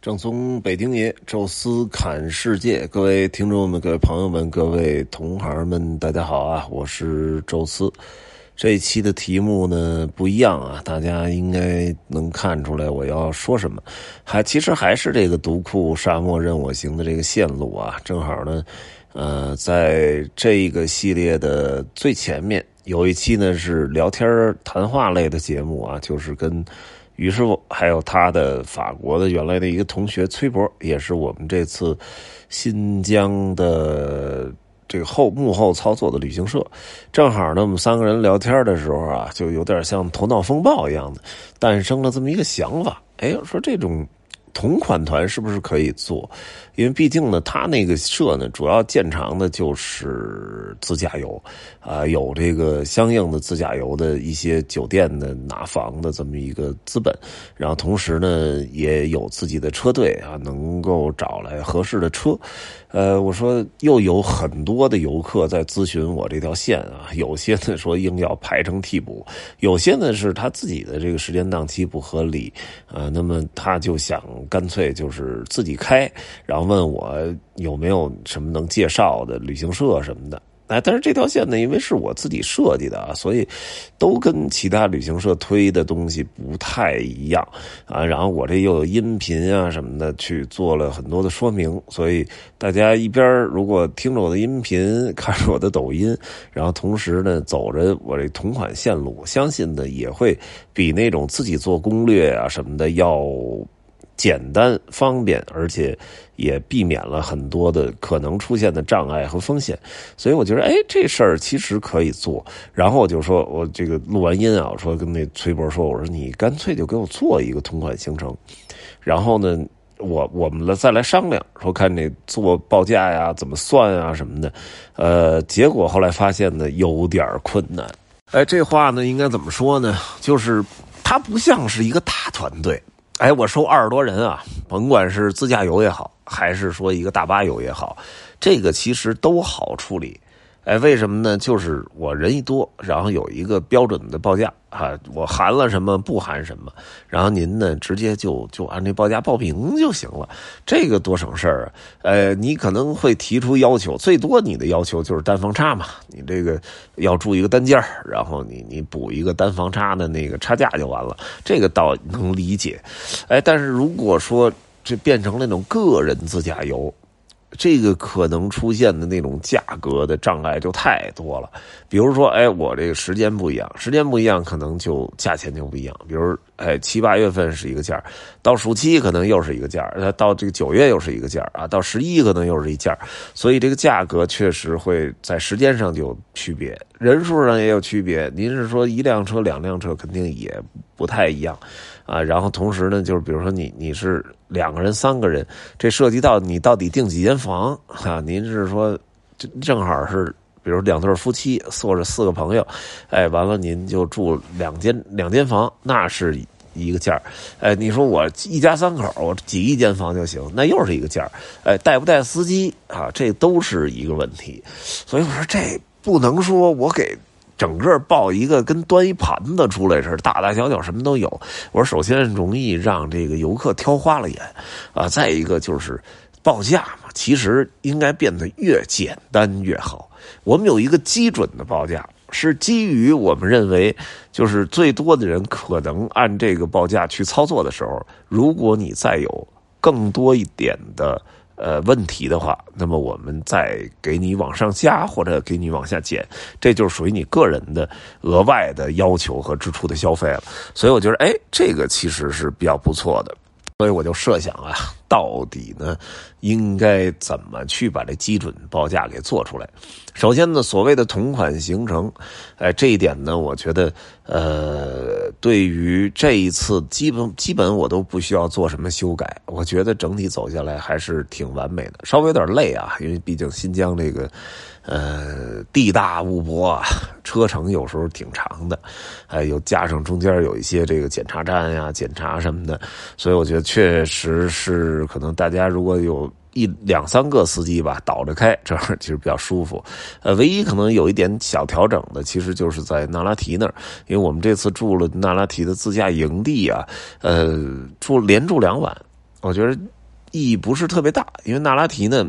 正宗北京爷，宙斯侃世界，各位听众们、各位朋友们、各位同行们，大家好啊！我是宙斯。这一期的题目呢不一样啊，大家应该能看出来我要说什么。还其实还是这个独库沙漠任我行的这个线路啊，正好呢，呃，在这个系列的最前面有一期呢是聊天谈话类的节目啊，就是跟。于师傅还有他的法国的原来的一个同学崔博，也是我们这次新疆的这个后幕后操作的旅行社。正好呢，我们三个人聊天的时候啊，就有点像头脑风暴一样的，诞生了这么一个想法。哎，说这种。同款团是不是可以做？因为毕竟呢，他那个社呢，主要建长的就是自驾游，啊，有这个相应的自驾游的一些酒店的拿房的这么一个资本，然后同时呢，也有自己的车队啊，能够找来合适的车。呃，我说又有很多的游客在咨询我这条线啊，有些呢说硬要排成替补，有些呢是他自己的这个时间档期不合理，啊，那么他就想干脆就是自己开，然后问我有没有什么能介绍的旅行社什么的。哎，但是这条线呢，因为是我自己设计的啊，所以都跟其他旅行社推的东西不太一样啊。然后我这又有音频啊什么的，去做了很多的说明，所以大家一边如果听着我的音频，看着我的抖音，然后同时呢走着我这同款线路，相信呢也会比那种自己做攻略啊什么的要。简单方便，而且也避免了很多的可能出现的障碍和风险，所以我觉得，哎，这事儿其实可以做。然后我就说，我这个录完音啊，我说跟那崔博说，我说你干脆就给我做一个同款行程，然后呢，我我们了再来商量，说看这做报价呀，怎么算啊什么的。呃，结果后来发现呢，有点困难。哎，这话呢，应该怎么说呢？就是它不像是一个大团队。哎，我收二十多人啊，甭管是自驾游也好，还是说一个大巴游也好，这个其实都好处理。哎，为什么呢？就是我人一多，然后有一个标准的报价啊，我含了什么不含什么，然后您呢直接就就按这报价报名就行了，这个多省事儿啊！呃，你可能会提出要求，最多你的要求就是单房差嘛，你这个要住一个单间然后你你补一个单房差的那个差价就完了，这个倒能理解。哎，但是如果说这变成那种个人自驾游。这个可能出现的那种价格的障碍就太多了，比如说，哎，我这个时间不一样，时间不一样，可能就价钱就不一样。比如，哎，七八月份是一个价到暑期可能又是一个价到这个九月又是一个价啊，到十一可能又是一价所以这个价格确实会在时间上就有区别，人数上也有区别。您是说一辆车、两辆车，肯定也不太一样。啊，然后同时呢，就是比如说你你是两个人、三个人，这涉及到你到底订几间房啊？您是说正正好是，比如两对夫妻坐着四个朋友，哎，完了您就住两间两间房，那是一个价哎，你说我一家三口，我挤一间房就行，那又是一个价哎，带不带司机啊？这都是一个问题。所以我说这不能说我给。整个报一个跟端一盘子出来似的，大大小小什么都有。我说，首先容易让这个游客挑花了眼，啊，再一个就是报价嘛，其实应该变得越简单越好。我们有一个基准的报价，是基于我们认为，就是最多的人可能按这个报价去操作的时候，如果你再有更多一点的。呃，问题的话，那么我们再给你往上加或者给你往下减，这就是属于你个人的额外的要求和支出的消费了。所以我觉得，哎，这个其实是比较不错的。所以我就设想啊，到底呢，应该怎么去把这基准报价给做出来？首先呢，所谓的同款行程，哎，这一点呢，我觉得，呃，对于这一次，基本基本我都不需要做什么修改。我觉得整体走下来还是挺完美的，稍微有点累啊，因为毕竟新疆这个。呃，地大物博，车程有时候挺长的，还有加上中间有一些这个检查站呀、检查什么的，所以我觉得确实是可能大家如果有一两三个司机吧，倒着开，这样其实比较舒服。呃，唯一可能有一点小调整的，其实就是在那拉提那儿，因为我们这次住了那拉提的自驾营地啊，呃，住连住两晚。我觉得意义不是特别大，因为那拉提呢。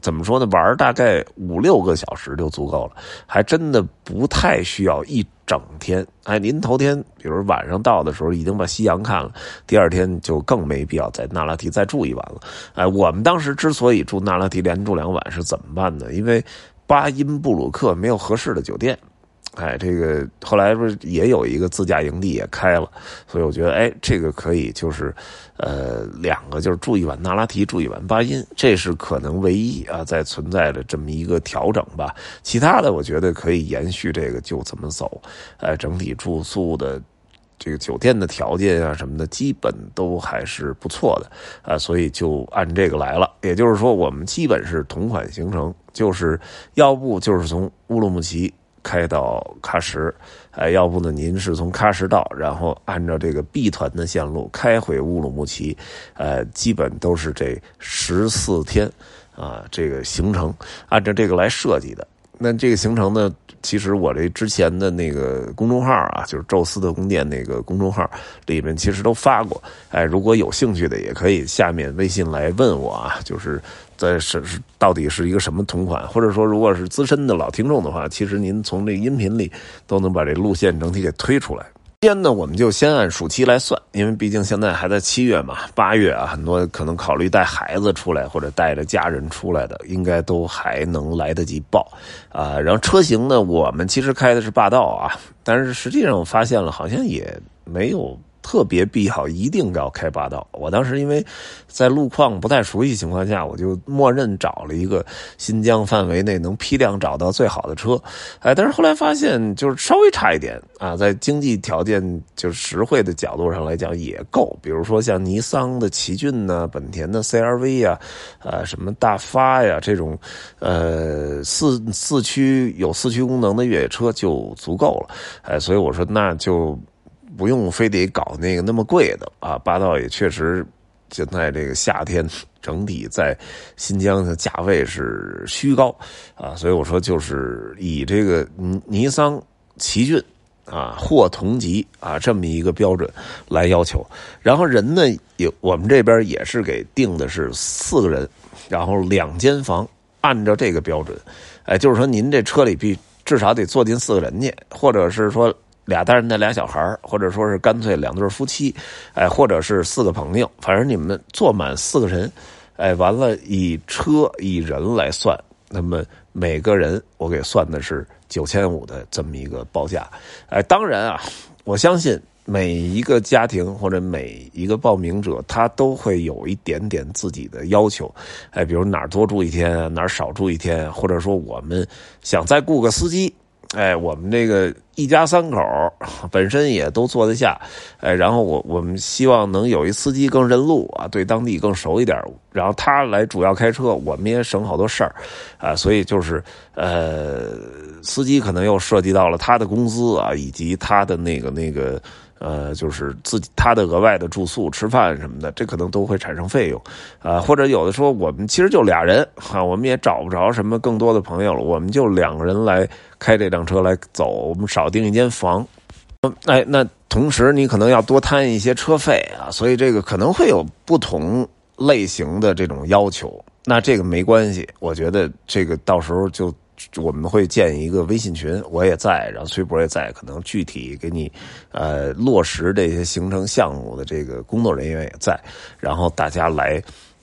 怎么说呢？玩大概五六个小时就足够了，还真的不太需要一整天。哎，您头天比如晚上到的时候已经把夕阳看了，第二天就更没必要在那拉提再住一晚了。哎，我们当时之所以住那拉提连住两晚是怎么办呢？因为巴音布鲁克没有合适的酒店。哎，这个后来不是也有一个自驾营地也开了，所以我觉得，哎，这个可以就是，呃，两个就是住一晚那拉提，住一晚巴音，这是可能唯一啊在存在的这么一个调整吧。其他的我觉得可以延续这个就怎么走，呃，整体住宿的这个酒店的条件啊什么的，基本都还是不错的啊，所以就按这个来了。也就是说，我们基本是同款行程，就是要不就是从乌鲁木齐。开到喀什，哎，要不呢？您是从喀什到，然后按照这个 B 团的线路开回乌鲁木齐，呃，基本都是这十四天啊，这个行程按照这个来设计的。那这个行程呢，其实我这之前的那个公众号啊，就是宙斯的宫殿那个公众号里面，其实都发过。哎，如果有兴趣的，也可以下面微信来问我啊，就是。在是是到底是一个什么同款，或者说如果是资深的老听众的话，其实您从这音频里都能把这路线整体给推出来。先呢，我们就先按暑期来算，因为毕竟现在还在七月嘛，八月啊，很多可能考虑带孩子出来或者带着家人出来的，应该都还能来得及报啊。然后车型呢，我们其实开的是霸道啊，但是实际上我发现了，好像也没有。特别必要一定要开霸道。我当时因为在路况不太熟悉情况下，我就默认找了一个新疆范围内能批量找到最好的车。哎，但是后来发现就是稍微差一点啊，在经济条件就实惠的角度上来讲也够。比如说像尼桑的奇骏呢，本田的 CRV 呀，啊什么大发呀这种，呃四四驱有四驱功能的越野车就足够了。哎，所以我说那就。不用非得搞那个那么贵的啊，霸道也确实现在这个夏天整体在新疆的价位是虚高啊，所以我说就是以这个尼桑奇骏啊或同级啊这么一个标准来要求，然后人呢也我们这边也是给定的是四个人，然后两间房，按照这个标准，哎，就是说您这车里必至少得坐进四个人去，或者是说。俩大人带俩小孩或者说是干脆两对夫妻，哎，或者是四个朋友，反正你们坐满四个人，哎，完了以车以人来算，那么每个人我给算的是九千五的这么一个报价，哎，当然啊，我相信每一个家庭或者每一个报名者，他都会有一点点自己的要求，哎，比如哪儿多住一天，哪儿少住一天，或者说我们想再雇个司机。哎，我们这个一家三口本身也都坐得下，哎，然后我我们希望能有一司机更认路啊，对当地更熟一点，然后他来主要开车，我们也省好多事儿，啊，所以就是呃，司机可能又涉及到了他的工资啊，以及他的那个那个。呃，就是自己他的额外的住宿、吃饭什么的，这可能都会产生费用，啊，或者有的说我们其实就俩人，哈，我们也找不着什么更多的朋友了，我们就两个人来开这辆车来走，我们少订一间房，哎，那同时你可能要多摊一些车费啊，所以这个可能会有不同类型的这种要求，那这个没关系，我觉得这个到时候就。我们会建一个微信群，我也在，然后崔博也在，可能具体给你，呃，落实这些行程项目的这个工作人员也在，然后大家来。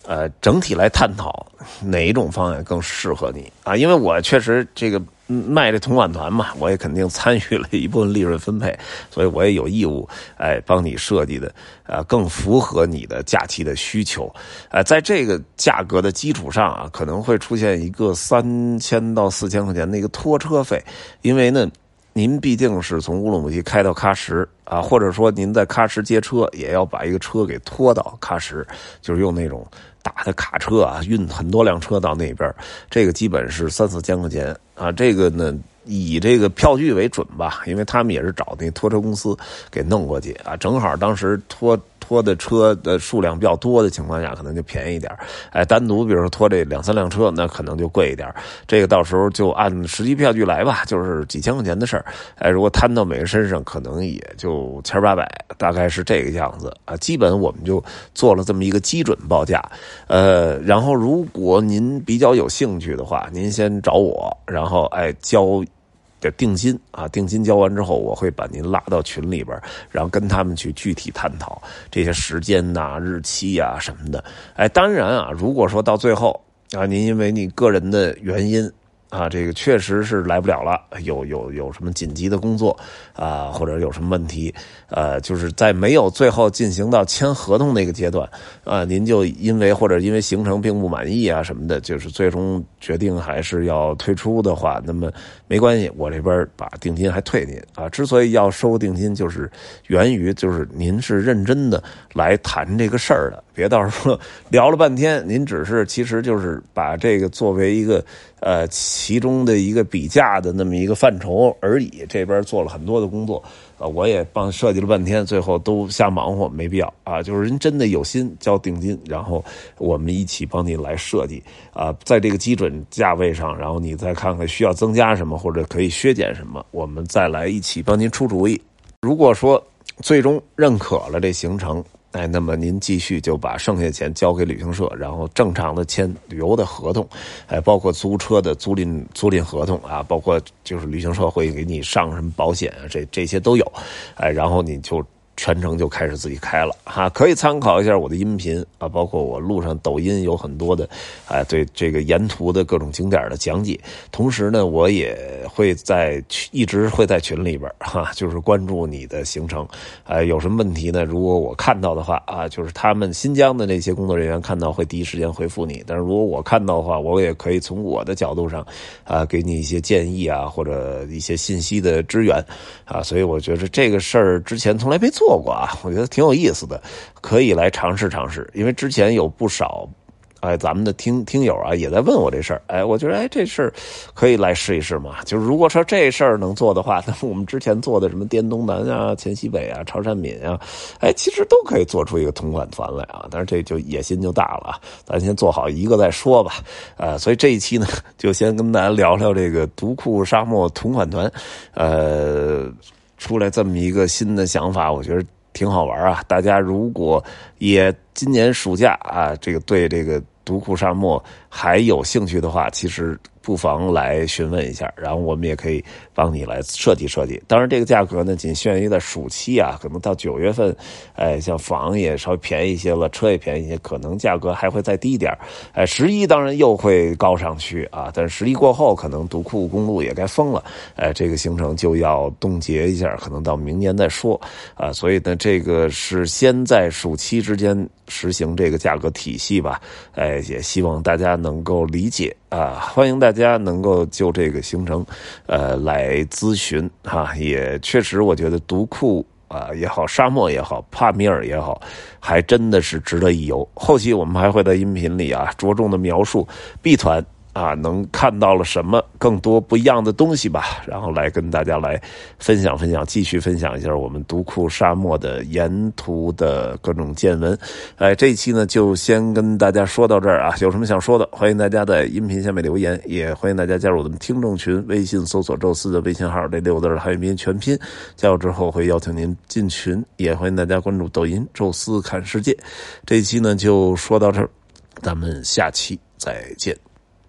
呃，整体来探讨哪一种方案更适合你啊？因为我确实这个卖这同款团嘛，我也肯定参与了一部分利润分配，所以我也有义务哎帮你设计的啊更符合你的假期的需求。呃，在这个价格的基础上啊，可能会出现一个三千到四千块钱的一个拖车费，因为呢，您毕竟是从乌鲁木齐开到喀什啊，或者说您在喀什接车，也要把一个车给拖到喀什，就是用那种。大的卡车啊，运很多辆车到那边，这个基本是三四千块钱啊。这个呢，以这个票据为准吧，因为他们也是找那拖车公司给弄过去啊。正好当时拖拖的车的数量比较多的情况下，可能就便宜一点哎，单独比如说拖这两三辆车，那可能就贵一点这个到时候就按实际票据来吧，就是几千块钱的事儿。哎，如果摊到每个身上，可能也就千八百，大概是这个样子啊。基本我们就做了这么一个基准报价。呃，然后如果您比较有兴趣的话，您先找我，然后哎交。的定金啊，定金交完之后，我会把您拉到群里边，然后跟他们去具体探讨这些时间呐、日期呀什么的。哎，当然啊，如果说到最后啊，您因为你个人的原因。啊，这个确实是来不了了，有有有什么紧急的工作啊，或者有什么问题，呃，就是在没有最后进行到签合同那个阶段，啊，您就因为或者因为行程并不满意啊什么的，就是最终决定还是要退出的话，那么没关系，我这边把定金还退您啊。之所以要收定金，就是源于就是您是认真的来谈这个事儿的。别到时候聊了半天，您只是其实就是把这个作为一个呃其中的一个比价的那么一个范畴而已。这边做了很多的工作，啊，我也帮设计了半天，最后都瞎忙活，没必要啊。就是人真的有心交定金，然后我们一起帮你来设计啊，在这个基准价位上，然后你再看看需要增加什么或者可以削减什么，我们再来一起帮您出主意。如果说最终认可了这行程。哎，那么您继续就把剩下钱交给旅行社，然后正常的签旅游的合同，哎，包括租车的租赁租赁合同啊，包括就是旅行社会给你上什么保险啊，这这些都有，哎，然后你就。全程就开始自己开了哈，可以参考一下我的音频啊，包括我路上抖音有很多的，哎，对这个沿途的各种景点的讲解。同时呢，我也会在一直会在群里边哈，就是关注你的行程，哎，有什么问题呢？如果我看到的话啊，就是他们新疆的那些工作人员看到会第一时间回复你。但是如果我看到的话，我也可以从我的角度上啊，给你一些建议啊，或者一些信息的支援啊。所以我觉得这个事儿之前从来没做。做过啊，我觉得挺有意思的，可以来尝试尝试。因为之前有不少，哎，咱们的听听友啊，也在问我这事儿。哎，我觉得哎，这事儿可以来试一试嘛。就是如果说这事儿能做的话，那么我们之前做的什么滇东南啊、黔西北啊、潮汕闽啊，哎，其实都可以做出一个同款团来啊。但是这就野心就大了啊，咱先做好一个再说吧。呃，所以这一期呢，就先跟大家聊聊这个独库沙漠同款团，呃。出来这么一个新的想法，我觉得挺好玩啊！大家如果也今年暑假啊，这个对这个独库沙漠还有兴趣的话，其实。不妨来询问一下，然后我们也可以帮你来设计设计。当然，这个价格呢，仅限于在暑期啊，可能到九月份，哎，像房也稍微便宜一些了，车也便宜一些，可能价格还会再低一点。哎，十一当然又会高上去啊，但是十一过后，可能独库公路也该封了，哎，这个行程就要冻结一下，可能到明年再说啊。所以呢，这个是先在暑期之间实行这个价格体系吧，哎，也希望大家能够理解啊，欢迎大家。能够就这个行程，呃，来咨询哈，也确实，我觉得独库啊也好，沙漠也好，帕米尔也好，还真的是值得一游。后期我们还会在音频里啊，着重的描述 B 团。啊，能看到了什么更多不一样的东西吧？然后来跟大家来分享分享，继续分享一下我们独库沙漠的沿途的各种见闻。哎，这一期呢就先跟大家说到这儿啊，有什么想说的，欢迎大家在音频下面留言，也欢迎大家加入我们听众群，微信搜索“宙斯”的微信号，这六个字汉语拼音全拼，加入之后会邀请您进群，也欢迎大家关注抖音“宙斯看世界”。这一期呢就说到这儿，咱们下期再见。